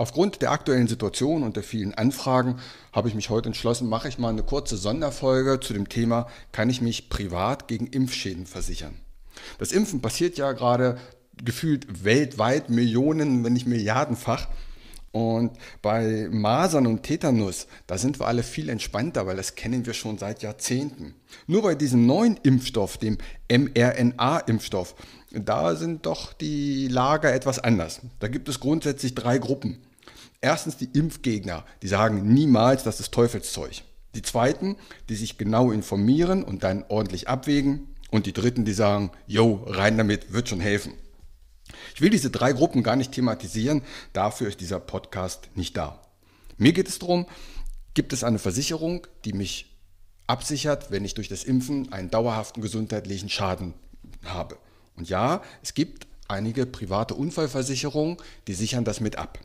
Aufgrund der aktuellen Situation und der vielen Anfragen habe ich mich heute entschlossen, mache ich mal eine kurze Sonderfolge zu dem Thema, kann ich mich privat gegen Impfschäden versichern? Das Impfen passiert ja gerade gefühlt weltweit Millionen, wenn nicht Milliardenfach. Und bei Masern und Tetanus, da sind wir alle viel entspannter, weil das kennen wir schon seit Jahrzehnten. Nur bei diesem neuen Impfstoff, dem mRNA-Impfstoff, da sind doch die Lager etwas anders. Da gibt es grundsätzlich drei Gruppen. Erstens die Impfgegner, die sagen niemals, das ist Teufelszeug. Die zweiten, die sich genau informieren und dann ordentlich abwägen. Und die dritten, die sagen, jo, rein damit, wird schon helfen. Ich will diese drei Gruppen gar nicht thematisieren, dafür ist dieser Podcast nicht da. Mir geht es darum, gibt es eine Versicherung, die mich absichert, wenn ich durch das Impfen einen dauerhaften gesundheitlichen Schaden habe. Und ja, es gibt einige private Unfallversicherungen, die sichern das mit ab.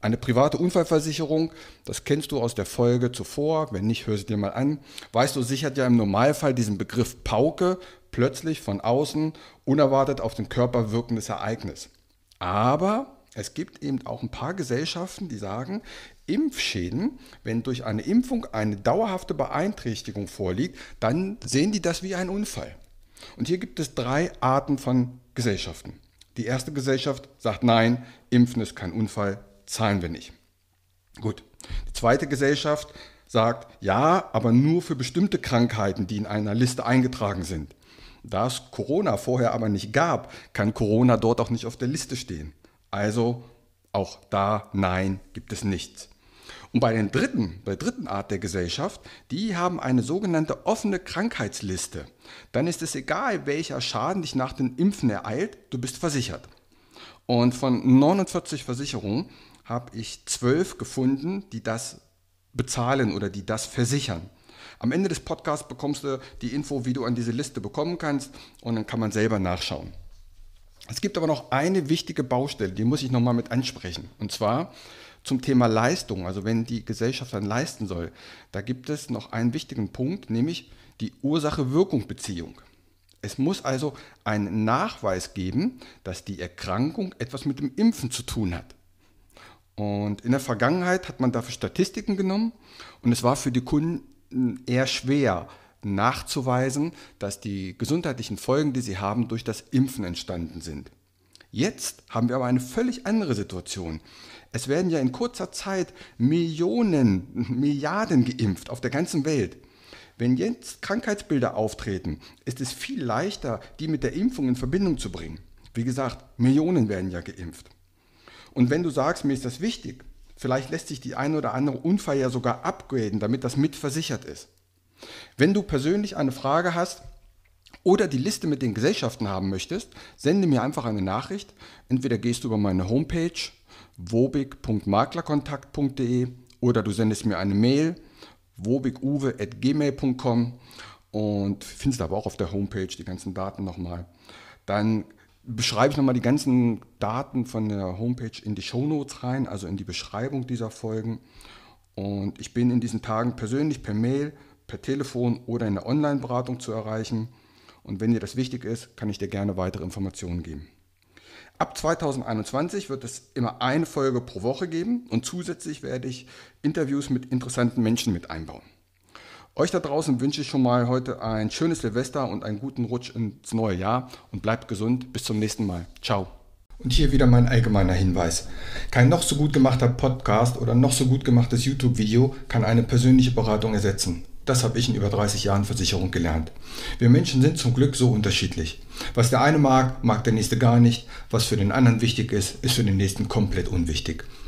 Eine private Unfallversicherung, das kennst du aus der Folge zuvor, wenn nicht, hör sie dir mal an. Weißt du, sichert ja im Normalfall diesen Begriff Pauke plötzlich von außen unerwartet auf den Körper wirkendes Ereignis. Aber es gibt eben auch ein paar Gesellschaften, die sagen, Impfschäden, wenn durch eine Impfung eine dauerhafte Beeinträchtigung vorliegt, dann sehen die das wie ein Unfall. Und hier gibt es drei Arten von Gesellschaften. Die erste Gesellschaft sagt, nein, Impfen ist kein Unfall, zahlen wir nicht. Gut. Die zweite Gesellschaft sagt, ja, aber nur für bestimmte Krankheiten, die in einer Liste eingetragen sind. Da es Corona vorher aber nicht gab, kann Corona dort auch nicht auf der Liste stehen. Also auch da, nein, gibt es nichts. Und bei den dritten, bei der dritten Art der Gesellschaft, die haben eine sogenannte offene Krankheitsliste. Dann ist es egal, welcher Schaden dich nach dem Impfen ereilt, du bist versichert. Und von 49 Versicherungen habe ich zwölf gefunden, die das bezahlen oder die das versichern. Am Ende des Podcasts bekommst du die Info, wie du an diese Liste bekommen kannst und dann kann man selber nachschauen. Es gibt aber noch eine wichtige Baustelle, die muss ich nochmal mit ansprechen. Und zwar zum Thema Leistung, also wenn die Gesellschaft dann leisten soll. Da gibt es noch einen wichtigen Punkt, nämlich die Ursache-Wirkung-Beziehung. Es muss also einen Nachweis geben, dass die Erkrankung etwas mit dem Impfen zu tun hat. Und in der Vergangenheit hat man dafür Statistiken genommen und es war für die Kunden eher schwer nachzuweisen, dass die gesundheitlichen Folgen, die sie haben, durch das Impfen entstanden sind. Jetzt haben wir aber eine völlig andere Situation. Es werden ja in kurzer Zeit Millionen, Milliarden geimpft auf der ganzen Welt. Wenn jetzt Krankheitsbilder auftreten, ist es viel leichter, die mit der Impfung in Verbindung zu bringen. Wie gesagt, Millionen werden ja geimpft. Und wenn du sagst, mir ist das wichtig, vielleicht lässt sich die ein oder andere Unfall ja sogar upgraden, damit das mitversichert ist. Wenn du persönlich eine Frage hast oder die Liste mit den Gesellschaften haben möchtest, sende mir einfach eine Nachricht. Entweder gehst du über meine Homepage wobig.maklerkontakt.de oder du sendest mir eine Mail wobiguwe.gmail.com und findest aber auch auf der Homepage die ganzen Daten nochmal. Dann beschreibe ich nochmal die ganzen Daten von der Homepage in die Shownotes rein, also in die Beschreibung dieser Folgen. Und ich bin in diesen Tagen persönlich per Mail, per Telefon oder in der Online-Beratung zu erreichen. Und wenn dir das wichtig ist, kann ich dir gerne weitere Informationen geben. Ab 2021 wird es immer eine Folge pro Woche geben und zusätzlich werde ich Interviews mit interessanten Menschen mit einbauen. Euch da draußen wünsche ich schon mal heute ein schönes Silvester und einen guten Rutsch ins neue Jahr und bleibt gesund. Bis zum nächsten Mal. Ciao. Und hier wieder mein allgemeiner Hinweis. Kein noch so gut gemachter Podcast oder noch so gut gemachtes YouTube-Video kann eine persönliche Beratung ersetzen. Das habe ich in über 30 Jahren Versicherung gelernt. Wir Menschen sind zum Glück so unterschiedlich. Was der eine mag, mag der nächste gar nicht. Was für den anderen wichtig ist, ist für den nächsten komplett unwichtig.